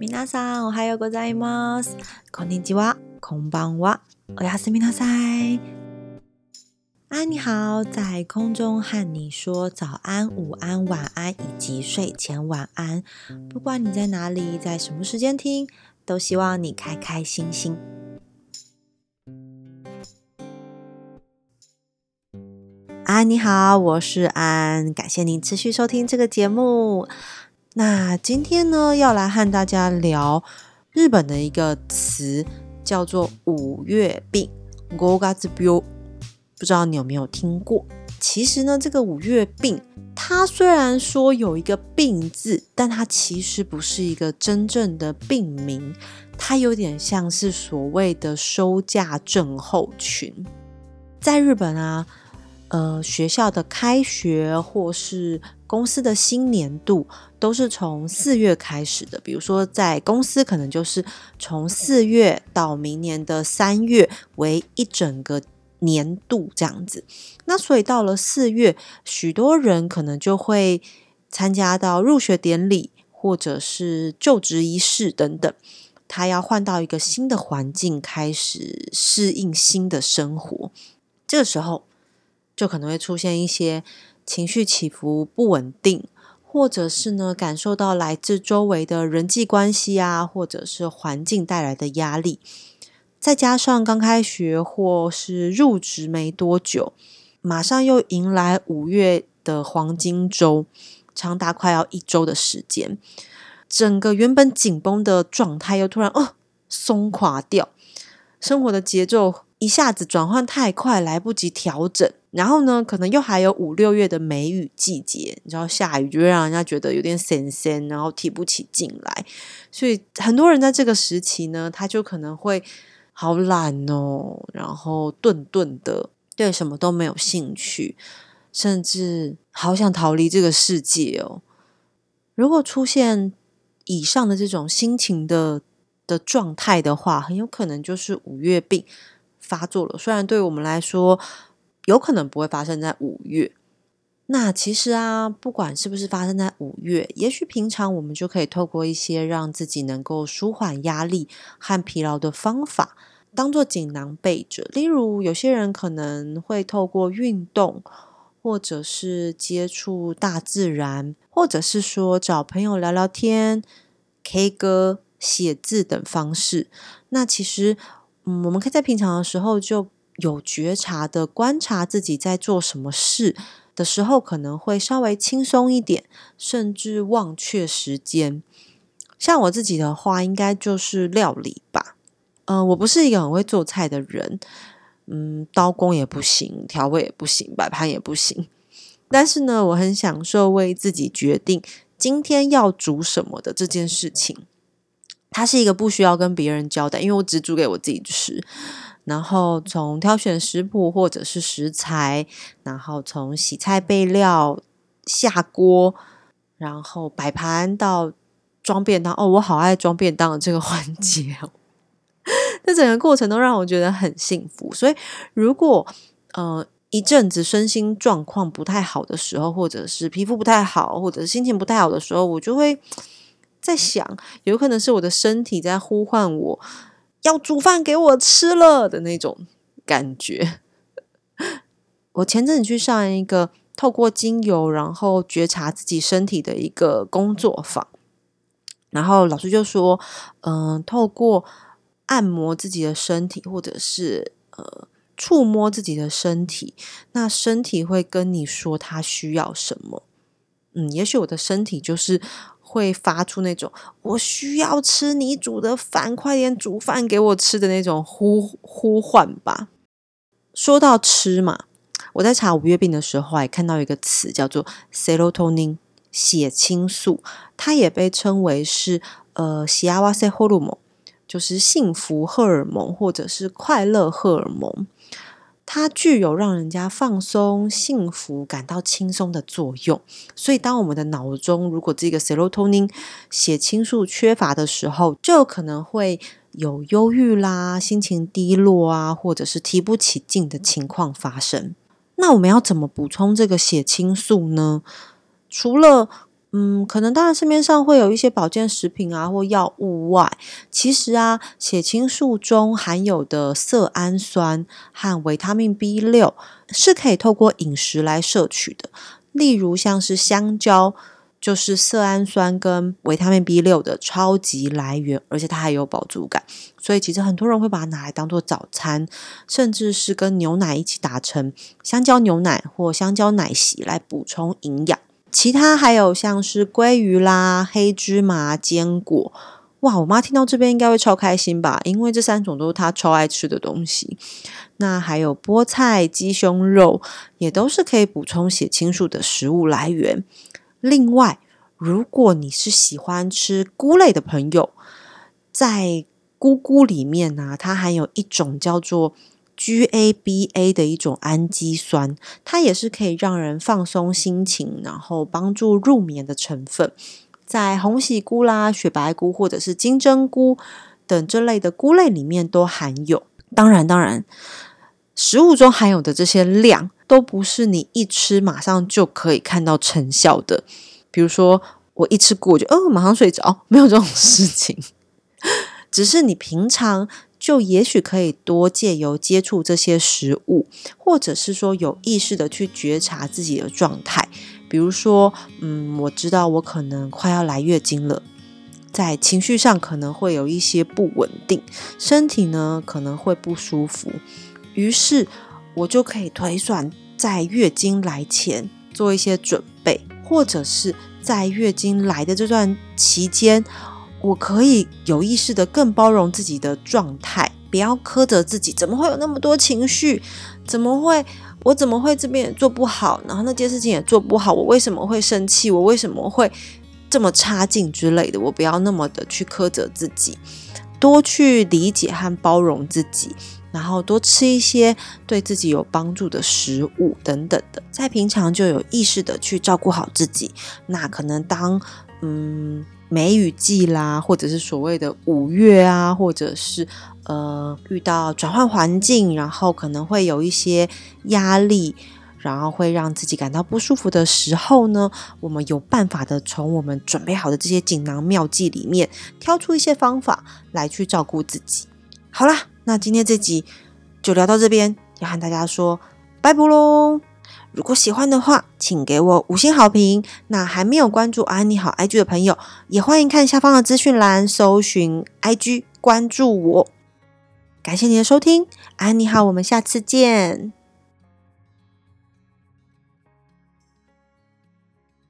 皆さん、おはようございます。こんにちは、こんばんは。おやすみなさい。安，你好，在空中和你说早安、午安、晚安以及睡前晚安。不管你在哪里，在什么时间听，都希望你开开心心。安，你好，我是安，感谢您持续收听这个节目。 那今天呢，要来和大家聊日本的一个词，叫做五月病 g 嘎子 g 不知道你有没有听过？其实呢，这个五月病，它虽然说有一个“病”字，但它其实不是一个真正的病名，它有点像是所谓的收假症候群。在日本啊，呃，学校的开学或是公司的新年度，都是从四月开始的。比如说，在公司可能就是从四月到明年的三月为一整个。年度这样子，那所以到了四月，许多人可能就会参加到入学典礼或者是就职仪式等等。他要换到一个新的环境，开始适应新的生活。这个时候，就可能会出现一些情绪起伏不稳定，或者是呢感受到来自周围的人际关系啊，或者是环境带来的压力。再加上刚开学或是入职没多久，马上又迎来五月的黄金周，长达快要一周的时间，整个原本紧绷的状态又突然哦松垮掉，生活的节奏一下子转换太快，来不及调整。然后呢，可能又还有五六月的梅雨季节，你知道下雨就会让人家觉得有点神神，然后提不起劲来，所以很多人在这个时期呢，他就可能会。好懒哦，然后顿顿的，对什么都没有兴趣，甚至好想逃离这个世界哦。如果出现以上的这种心情的的状态的话，很有可能就是五月病发作了。虽然对我们来说，有可能不会发生在五月。那其实啊，不管是不是发生在五月，也许平常我们就可以透过一些让自己能够舒缓压力和疲劳的方法，当做锦囊备着。例如，有些人可能会透过运动，或者是接触大自然，或者是说找朋友聊聊天、K 歌、写字等方式。那其实，嗯，我们可以在平常的时候就有觉察的观察自己在做什么事。的时候可能会稍微轻松一点，甚至忘却时间。像我自己的话，应该就是料理吧。嗯，我不是一个很会做菜的人，嗯，刀工也不行，调味也不行，摆盘也不行。但是呢，我很享受为自己决定今天要煮什么的这件事情。它是一个不需要跟别人交代，因为我只煮给我自己吃。然后从挑选食谱或者是食材，然后从洗菜备料、下锅，然后摆盘到装便当。哦，我好爱装便当的这个环节哦！这整个过程都让我觉得很幸福。所以，如果呃一阵子身心状况不太好的时候，或者是皮肤不太好，或者是心情不太好的时候，我就会在想，有可能是我的身体在呼唤我。要煮饭给我吃了的那种感觉。我前阵子去上一个透过精油，然后觉察自己身体的一个工作坊，然后老师就说：“嗯，透过按摩自己的身体，或者是呃触摸自己的身体，那身体会跟你说他需要什么。嗯，也许我的身体就是。”会发出那种我需要吃你煮的饭，快点煮饭给我吃的那种呼呼唤吧。说到吃嘛，我在查五月病的时候，还看到一个词叫做 serotonin 血清素，它也被称为是呃喜阿瓦塞荷尔蒙，就是幸福荷尔蒙或者是快乐荷尔蒙。它具有让人家放松、幸福、感到轻松的作用，所以当我们的脑中如果这个 serotonin 血清素缺乏的时候，就可能会有忧郁啦、心情低落啊，或者是提不起劲的情况发生。那我们要怎么补充这个血清素呢？除了嗯，可能当然市面上会有一些保健食品啊或药物外，其实啊，血清素中含有的色氨酸和维他命 B 六是可以透过饮食来摄取的。例如像是香蕉，就是色氨酸跟维他命 B 六的超级来源，而且它还有饱足感，所以其实很多人会把它拿来当做早餐，甚至是跟牛奶一起打成香蕉牛奶或香蕉奶昔来补充营养。其他还有像是鲑鱼啦、黑芝麻、坚果，哇！我妈听到这边应该会超开心吧，因为这三种都是她超爱吃的东西。那还有菠菜、鸡胸肉，也都是可以补充血清素的食物来源。另外，如果你是喜欢吃菇类的朋友，在菇菇里面呢，它含有一种叫做。GABA 的一种氨基酸，它也是可以让人放松心情，然后帮助入眠的成分，在红喜菇啦、雪白菇或者是金针菇等这类的菇类里面都含有。当然，当然，食物中含有的这些量都不是你一吃马上就可以看到成效的。比如说，我一吃菇就哦马上睡着，没有这种事情，只是你平常。就也许可以多借由接触这些食物，或者是说有意识的去觉察自己的状态。比如说，嗯，我知道我可能快要来月经了，在情绪上可能会有一些不稳定，身体呢可能会不舒服，于是我就可以推算在月经来前做一些准备，或者是在月经来的这段期间。我可以有意识的更包容自己的状态，不要苛责自己。怎么会有那么多情绪？怎么会？我怎么会这边也做不好？然后那件事情也做不好？我为什么会生气？我为什么会这么差劲之类的？我不要那么的去苛责自己，多去理解和包容自己，然后多吃一些对自己有帮助的食物等等的，在平常就有意识的去照顾好自己。那可能当嗯。梅雨季啦，或者是所谓的五月啊，或者是呃遇到转换环境，然后可能会有一些压力，然后会让自己感到不舒服的时候呢，我们有办法的从我们准备好的这些锦囊妙计里面挑出一些方法来去照顾自己。好啦，那今天这集就聊到这边，要和大家说拜拜喽。如果喜欢的话，请给我五星好评。那还没有关注安妮好 IG 的朋友，也欢迎看下方的资讯栏，搜寻 IG 关注我。感谢你的收听，安妮好，我们下次见。